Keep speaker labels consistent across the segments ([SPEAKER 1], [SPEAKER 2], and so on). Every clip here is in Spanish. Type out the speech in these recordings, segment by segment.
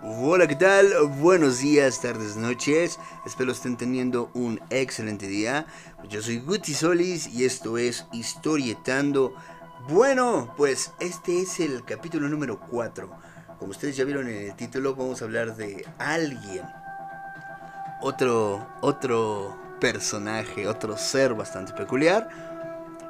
[SPEAKER 1] Hola, ¿qué tal? Buenos días, tardes, noches. Espero estén teniendo un excelente día. Yo soy Guti Solis y esto es Historietando. Bueno, pues este es el capítulo número 4. Como ustedes ya vieron en el título, vamos a hablar de alguien. Otro, otro personaje, otro ser bastante peculiar.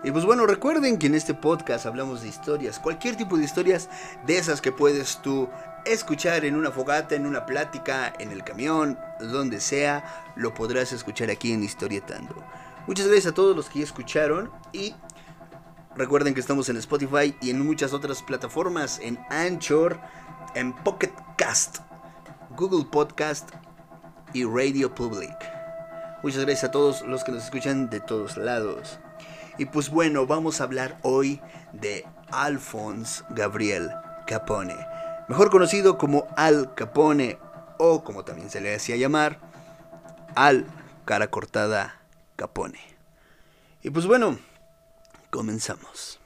[SPEAKER 1] Y pues bueno, recuerden que en este podcast hablamos de historias, cualquier tipo de historias de esas que puedes tú escuchar en una fogata, en una plática, en el camión, donde sea, lo podrás escuchar aquí en Historietando. Muchas gracias a todos los que ya escucharon y recuerden que estamos en Spotify y en muchas otras plataformas, en Anchor, en Pocket Cast, Google Podcast y Radio Public. Muchas gracias a todos los que nos escuchan de todos lados. Y pues bueno, vamos a hablar hoy de Alphonse Gabriel Capone, mejor conocido como Al Capone o como también se le hacía llamar, Al Cara Cortada Capone. Y pues bueno, comenzamos.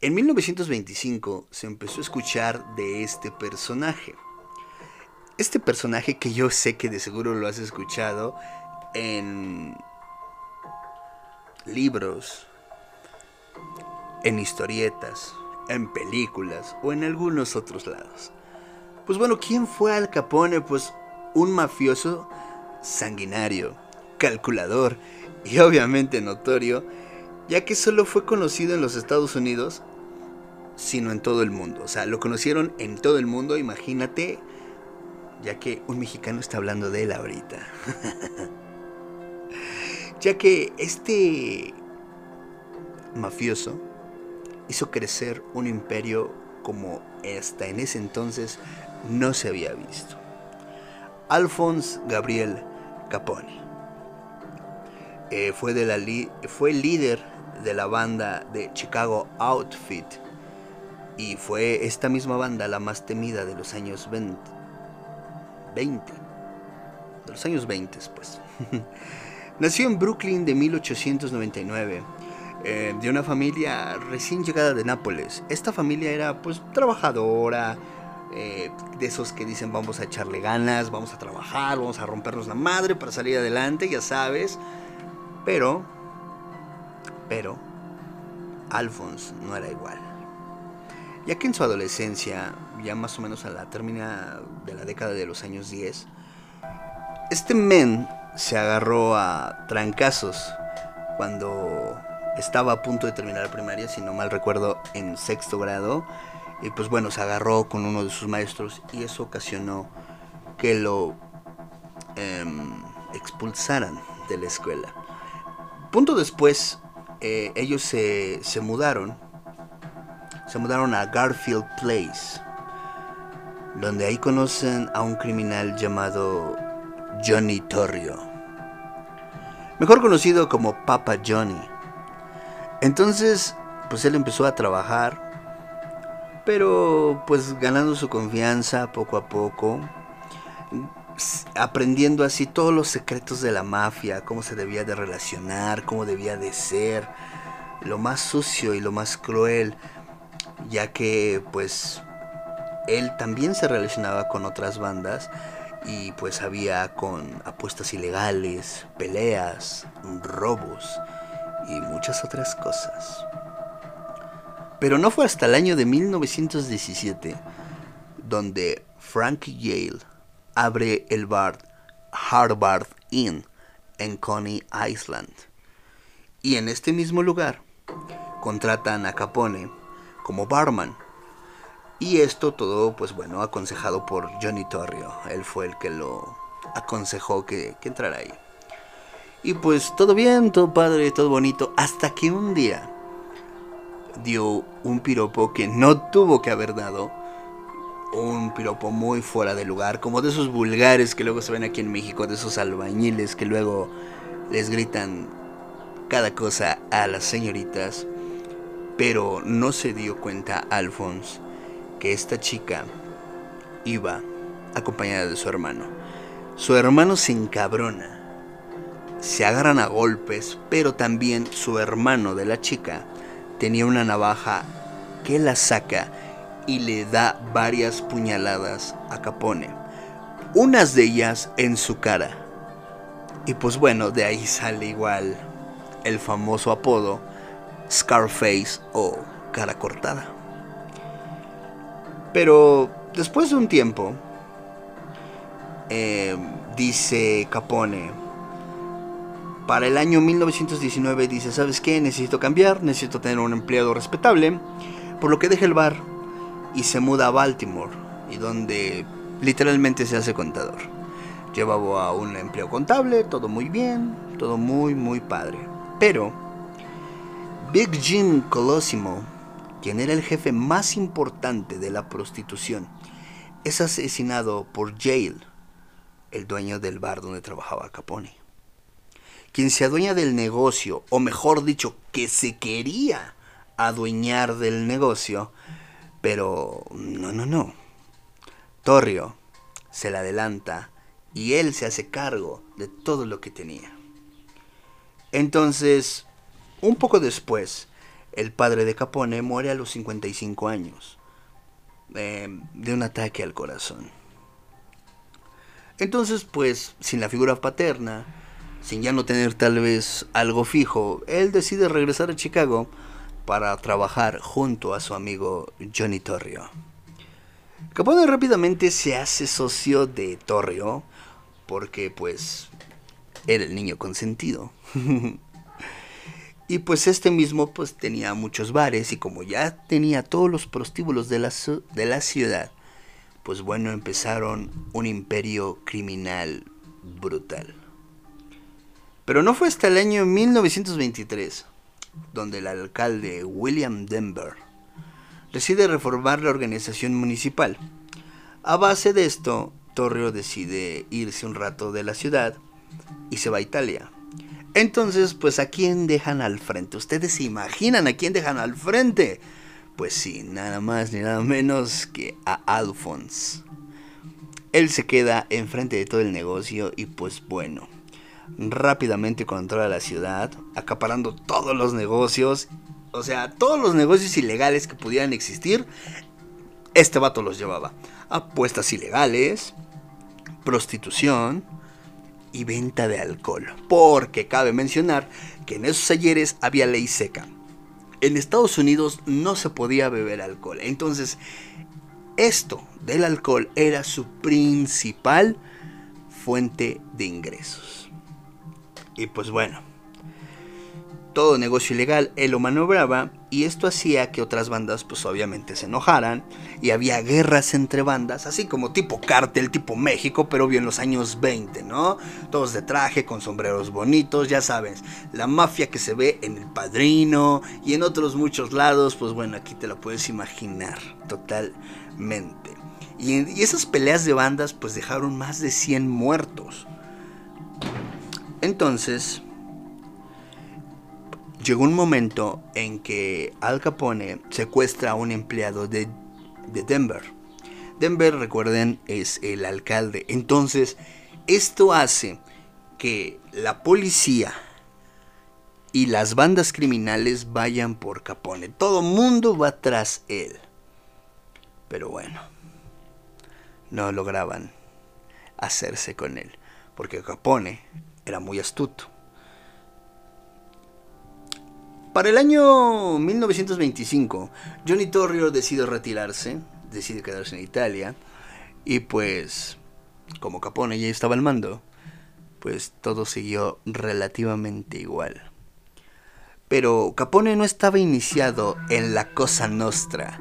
[SPEAKER 1] En 1925 se empezó a escuchar de este personaje. Este personaje que yo sé que de seguro lo has escuchado en libros, en historietas, en películas o en algunos otros lados. Pues bueno, ¿quién fue Al Capone? Pues un mafioso sanguinario, calculador y obviamente notorio, ya que solo fue conocido en los Estados Unidos, sino en todo el mundo. O sea, lo conocieron en todo el mundo, imagínate, ya que un mexicano está hablando de él ahorita. ya que este mafioso hizo crecer un imperio como hasta en ese entonces no se había visto. Alphonse Gabriel Capone eh, fue, de líder de la banda de Chicago Outfit y fue esta misma banda la más temida de los años 20. 20 de los años 20, pues. Nació en Brooklyn de 1899, eh, de una familia recién llegada de Nápoles. Esta familia era pues trabajadora, eh, de esos que dicen vamos a echarle ganas, vamos a trabajar, vamos a rompernos la madre para salir adelante, ya sabes. Pero, pero, Alphonse no era igual. Ya que en su adolescencia, ya más o menos a la termina de la década de los años 10, este men se agarró a trancazos cuando estaba a punto de terminar la primaria, si no mal recuerdo, en sexto grado. Y pues bueno, se agarró con uno de sus maestros y eso ocasionó que lo em, expulsaran de la escuela. Punto después, eh, ellos se, se mudaron. Se mudaron a Garfield Place, donde ahí conocen a un criminal llamado Johnny Torrio, mejor conocido como Papa Johnny. Entonces, pues él empezó a trabajar, pero pues ganando su confianza poco a poco, aprendiendo así todos los secretos de la mafia, cómo se debía de relacionar, cómo debía de ser, lo más sucio y lo más cruel, ya que pues él también se relacionaba con otras bandas y pues había con apuestas ilegales, peleas, robos y muchas otras cosas. Pero no fue hasta el año de 1917 donde Frankie Yale abre el bar Harvard Inn en Coney Island. Y en este mismo lugar contratan a Capone como barman y esto todo, pues bueno, aconsejado por Johnny Torrio. Él fue el que lo aconsejó que, entrara ahí. Y pues todo bien, todo padre, todo bonito. Hasta que un día dio un piropo que no tuvo que haber dado. Un piropo muy fuera de lugar, como de esos vulgares que luego se ven aquí en México, de esos albañiles que luego les gritan cada cosa a las señoritas. Pero no se dio cuenta Alphonse que esta chica iba acompañada de su hermano. Su hermano se encabrona, se agarran a golpes, pero también su hermano de la chica tenía una navaja que la saca y le da varias puñaladas a Capone. Unas de ellas en su cara. Y pues bueno, de ahí sale igual el famoso apodo Scarface o cara cortada. Pero después de un tiempo, eh, dice Capone, para el año 1919 dice, ¿sabes qué? Necesito cambiar, necesito tener un empleado respetable, por lo que deja el bar y se muda a Baltimore, y donde literalmente se hace contador. Llevaba un empleo contable, todo muy bien, todo muy, muy padre. Pero Big Jim Colosimo, quien era el jefe más importante de la prostitución, es asesinado por Jail, el dueño del bar donde trabajaba Capone quien se adueña del negocio, o mejor dicho, que se quería adueñar del negocio, pero no, no, no. Torrio se le adelanta y él se hace cargo de todo lo que tenía. Entonces, un poco después, el padre de Capone muere a los 55 años eh, de un ataque al corazón. Entonces, pues, sin la figura paterna, sin ya no tener tal vez algo fijo, él decide regresar a Chicago para trabajar junto a su amigo Johnny Torrio. Capone rápidamente se hace socio de Torrio porque pues era el niño consentido. y pues este mismo pues tenía muchos bares y como ya tenía todos los prostíbulos de la, de la ciudad, pues bueno, empezaron un imperio criminal brutal. Pero no fue hasta el año 1923 donde el alcalde William Denver decide reformar la organización municipal. A base de esto, Torrio decide irse un rato de la ciudad y se va a Italia. Entonces, pues a quién dejan al frente? ¿Ustedes se imaginan a quién dejan al frente? Pues sí, nada más ni nada menos que a Alphonse. Él se queda enfrente de todo el negocio y pues bueno, rápidamente controla la ciudad, acaparando todos los negocios, o sea, todos los negocios ilegales que pudieran existir, este vato los llevaba. Apuestas ilegales, prostitución y venta de alcohol. Porque cabe mencionar que en esos ayeres había ley seca. En Estados Unidos no se podía beber alcohol. Entonces, esto del alcohol era su principal fuente de ingresos. Y pues bueno, todo negocio ilegal él lo maniobraba y esto hacía que otras bandas pues obviamente se enojaran y había guerras entre bandas, así como tipo cártel, tipo México, pero bien en los años 20, ¿no? Todos de traje, con sombreros bonitos, ya sabes, la mafia que se ve en El Padrino y en otros muchos lados, pues bueno, aquí te lo puedes imaginar totalmente. Y, y esas peleas de bandas pues dejaron más de 100 muertos. Entonces, llegó un momento en que Al Capone secuestra a un empleado de, Denver. Denver, recuerden, es el alcalde. Entonces, esto hace que la policía y las bandas criminales vayan por Capone. Todo mundo va tras él. Pero bueno, no lograban hacerse con él. Porque Capone era muy astuto. Para el año 1925, Johnny Torrio decide retirarse, decide quedarse en Italia, y pues, como Capone ya estaba al mando, pues todo siguió relativamente igual. Pero Capone no estaba iniciado en la Cosa Nostra.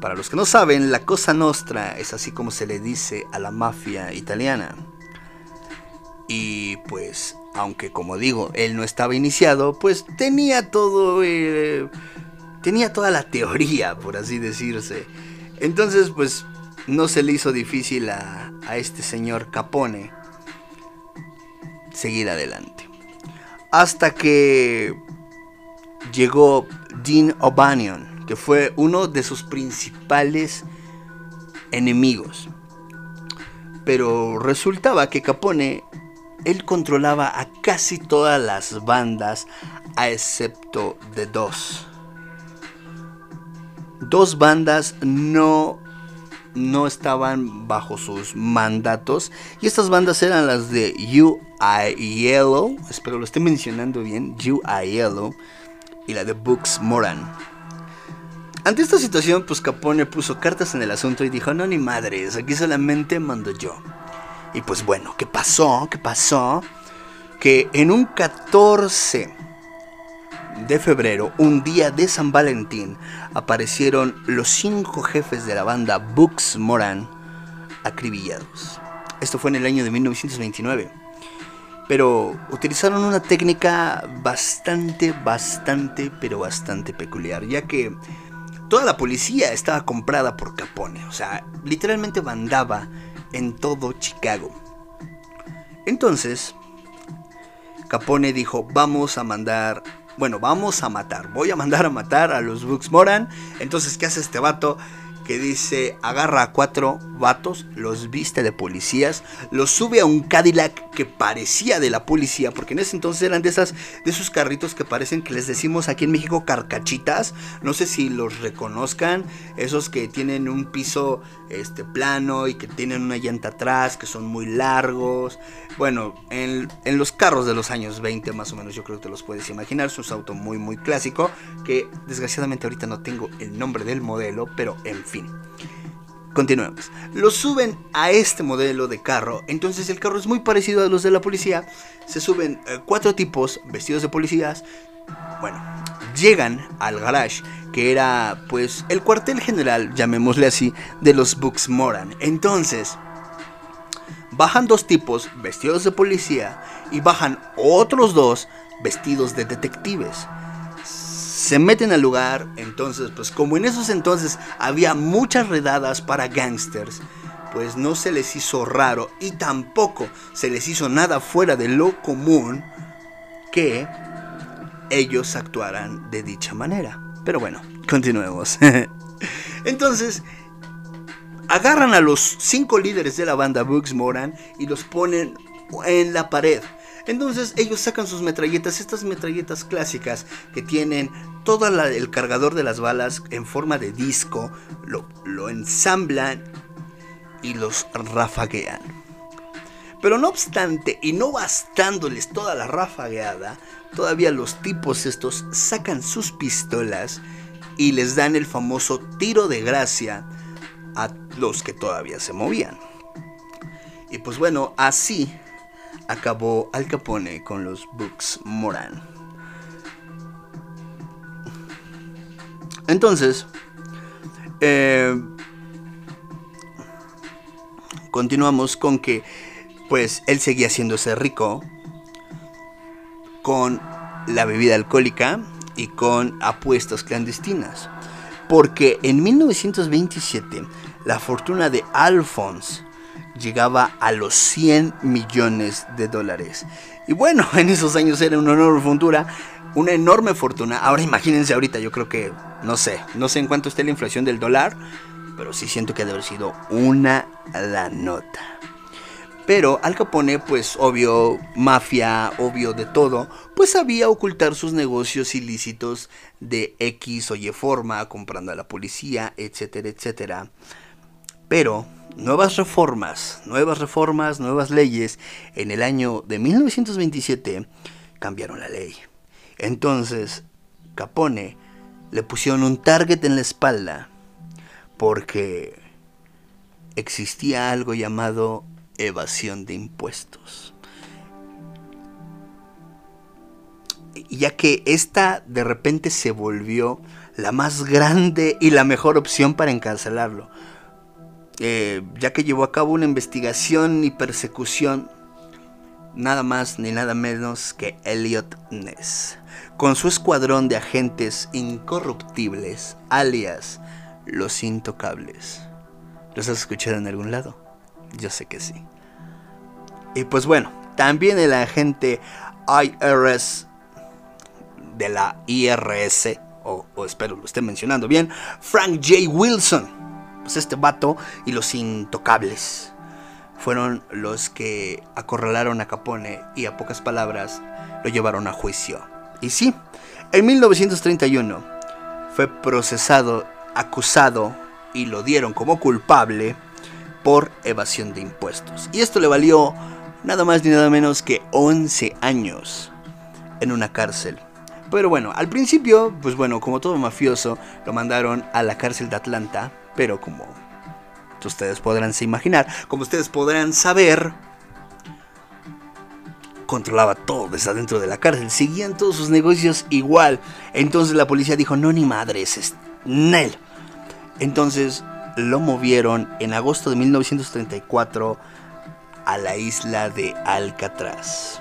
[SPEAKER 1] Para los que no saben, la Cosa Nostra es así como se le dice a la mafia italiana. Y pues, aunque como digo, él no estaba iniciado, pues tenía todo... Eh, tenía toda la teoría, por así decirse. Entonces, pues, no se le hizo difícil a, a este señor Capone seguir adelante. Hasta que llegó Dean O'Banion, que fue uno de sus principales enemigos. Pero resultaba que Capone él controlaba a casi todas las bandas, a excepto de dos. dos bandas no no estaban bajo sus mandatos y estas bandas eran las de U.I. Yellow, espero lo esté mencionando bien, U.I. Yellow y la de Books Moran. Ante esta situación, pues Capone puso cartas en el asunto y dijo, no ni madres, aquí solamente mando yo. Y pues bueno, ¿qué pasó? ¿Qué pasó? Que en un 14 de febrero, un día de San Valentín, aparecieron los cinco jefes de la banda Books Moran acribillados. Esto fue en el año de 1929. Pero utilizaron una técnica bastante, bastante, pero bastante peculiar, ya que toda la policía estaba comprada por Capone, o sea, literalmente mandaba en todo Chicago. Entonces, Capone dijo, vamos a mandar bueno, vamos a matar, voy a mandar a matar a los Bucks Moran. Entonces, ¿qué hace este vato? que dice agarra a cuatro vatos, los viste de policías, los sube a un Cadillac que parecía de la policía, porque en ese entonces eran de esas de esos carritos que parecen que les decimos aquí en México carcachitas, no sé si los reconozcan, esos que tienen un piso este plano y que tienen una llanta atrás, que son muy largos. Bueno, en, en los carros de los años 20 más o menos yo creo que te los puedes imaginar, es un auto muy muy clásico que desgraciadamente ahorita no tengo el nombre del modelo, pero en fin Continuemos. Lo suben a este modelo de carro. Entonces el carro es muy parecido a los de la policía. Se suben eh, cuatro tipos vestidos de policías. Bueno, llegan al garage, que era pues el cuartel general, llamémosle así, de los Books Moran. Entonces, bajan dos tipos vestidos de policía y bajan otros dos vestidos de detectives se meten al lugar, entonces pues como en esos entonces había muchas redadas para gangsters, pues no se les hizo raro y tampoco se les hizo nada fuera de lo común que ellos actuaran de dicha manera. Pero bueno, continuemos. entonces, agarran a los cinco líderes de la banda Bugs Moran y los ponen en la pared. Entonces ellos sacan sus metralletas, estas metralletas clásicas que tienen todo el cargador de las balas en forma de disco, lo, lo ensamblan y los rafaguean. Pero no obstante, y no bastándoles toda la rafagueada, todavía los tipos estos sacan sus pistolas y les dan el famoso tiro de gracia a los que todavía se movían. Y pues bueno, así acabó Al Capone con los Books Moran. Entonces, eh, continuamos con que, pues, él seguía haciéndose rico con la bebida alcohólica y con apuestas clandestinas. Porque en 1927 la fortuna de Alphonse llegaba a los 100 millones de dólares. Y bueno, en esos años era una enorme fortuna, una enorme fortuna. Ahora imagínense ahorita, yo creo que, no sé, no sé en cuánto esté la inflación del dólar, pero sí siento que debe haber sido una la nota. Pero Al Capone, pues obvio, mafia, obvio de todo, pues sabía ocultar sus negocios ilícitos de X o Y forma, comprando a la policía, etcétera, etcétera. Pero nuevas reformas, nuevas reformas, nuevas leyes, en el año de 1927 cambiaron la ley. Entonces, Capone le pusieron un target en la espalda porque existía algo llamado evasión de impuestos. Ya que esta de repente se volvió la más grande y la mejor opción para encarcelarlo. Eh, ya que llevó a cabo una investigación y persecución nada más ni nada menos que Elliot Ness, con su escuadrón de agentes incorruptibles, alias los intocables. ¿Los has escuchado en algún lado? Yo sé que sí. Y pues bueno, también el agente IRS de la IRS, o, o espero lo esté mencionando bien, Frank J. Wilson pues, este vato y los intocables fueron los que acorralaron a Capone y a pocas palabras lo llevaron a juicio. Y sí, en 1931 fue procesado acusado y lo dieron como culpable por evasión de impuestos. Y esto le valió nada más ni nada menos que 11 años en una cárcel. Pero bueno, al principio, pues bueno, como todo mafioso, lo mandaron a la cárcel de Atlanta, pero como ustedes podrán se imaginar, como ustedes podrán saber, controlaba todo desde adentro de la cárcel, seguían todos sus negocios igual. Entonces la policía dijo, no ni madres, es Nel. Entonces lo movieron en agosto de 1934 a la isla de Alcatraz.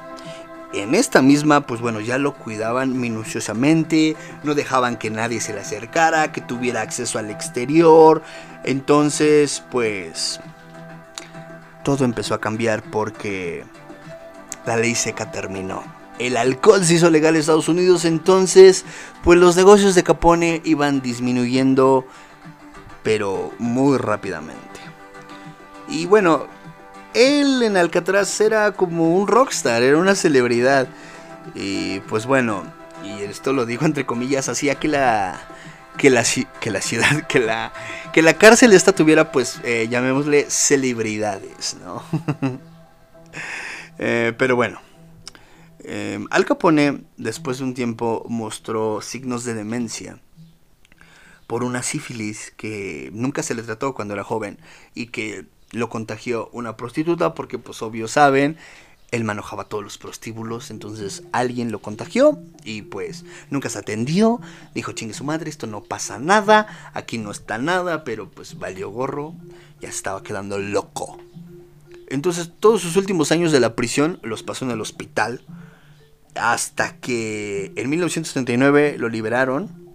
[SPEAKER 1] En esta misma, pues bueno, ya lo cuidaban minuciosamente, no dejaban que nadie se le acercara, que tuviera acceso al exterior. Entonces, pues, todo empezó a cambiar porque la ley seca terminó. El alcohol se hizo legal en Estados Unidos, entonces, pues los negocios de Capone iban disminuyendo, pero muy rápidamente. Y bueno, él en Alcatraz era como un rockstar, era una celebridad. Y pues bueno, y esto lo digo entre comillas, hacía que la que la, que la ciudad, que la, que la cárcel esta tuviera, pues, eh, llamémosle celebridades, ¿no? Eh, pero bueno, eh, Al Capone, después de un tiempo, mostró signos de demencia por una sífilis que nunca se le trató cuando era joven y que lo contagió una prostituta porque pues obvio saben, él manejaba todos los prostíbulos, entonces alguien lo contagió y pues nunca se atendió, dijo chingue su madre, esto no pasa nada, aquí no está nada, pero pues valió gorro, ya estaba quedando loco. Entonces todos sus últimos años de la prisión los pasó en el hospital, hasta que en 1979 lo liberaron,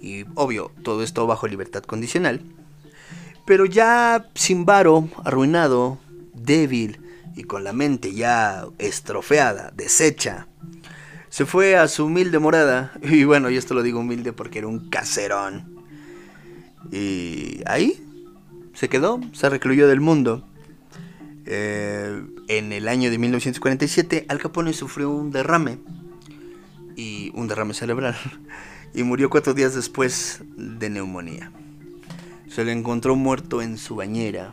[SPEAKER 1] y obvio, todo esto bajo libertad condicional. Pero ya sin varo, arruinado, débil y con la mente ya estrofeada, deshecha, se fue a su humilde morada. Y bueno, yo esto lo digo humilde porque era un caserón. Y ahí se quedó, se recluyó del mundo. Eh, en el año de 1947, Al Capone sufrió un derrame. Y un derrame cerebral. Y murió cuatro días después de neumonía. Se le encontró muerto en su bañera,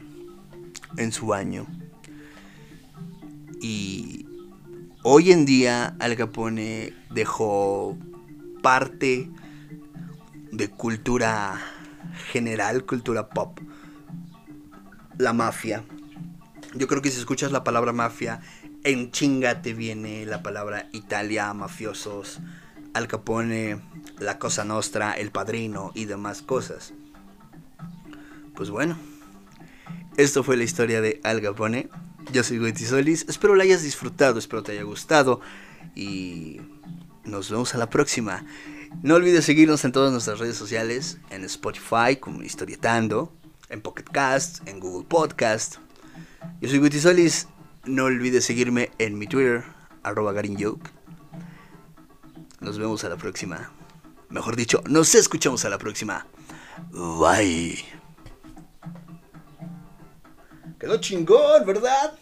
[SPEAKER 1] en su baño. Y hoy en día Al Capone dejó parte de cultura general, cultura pop. La mafia. Yo creo que si escuchas la palabra mafia, en chinga te viene la palabra Italia, mafiosos, Al Capone, la Cosa Nostra, El Padrino y demás cosas. Pues bueno, esto fue la historia de Al Capone. Yo soy Solis. Espero la hayas disfrutado, espero te haya gustado. Y nos vemos a la próxima. No olvides seguirnos en todas nuestras redes sociales, en Spotify como Historietando, en Pocket Cast, en Google Podcast. Yo soy Guti. No olvides seguirme en mi Twitter, arroba garinjoke. Nos vemos a la próxima. Mejor dicho, nos escuchamos a la próxima. Bye. Quedó chingón, ¿verdad?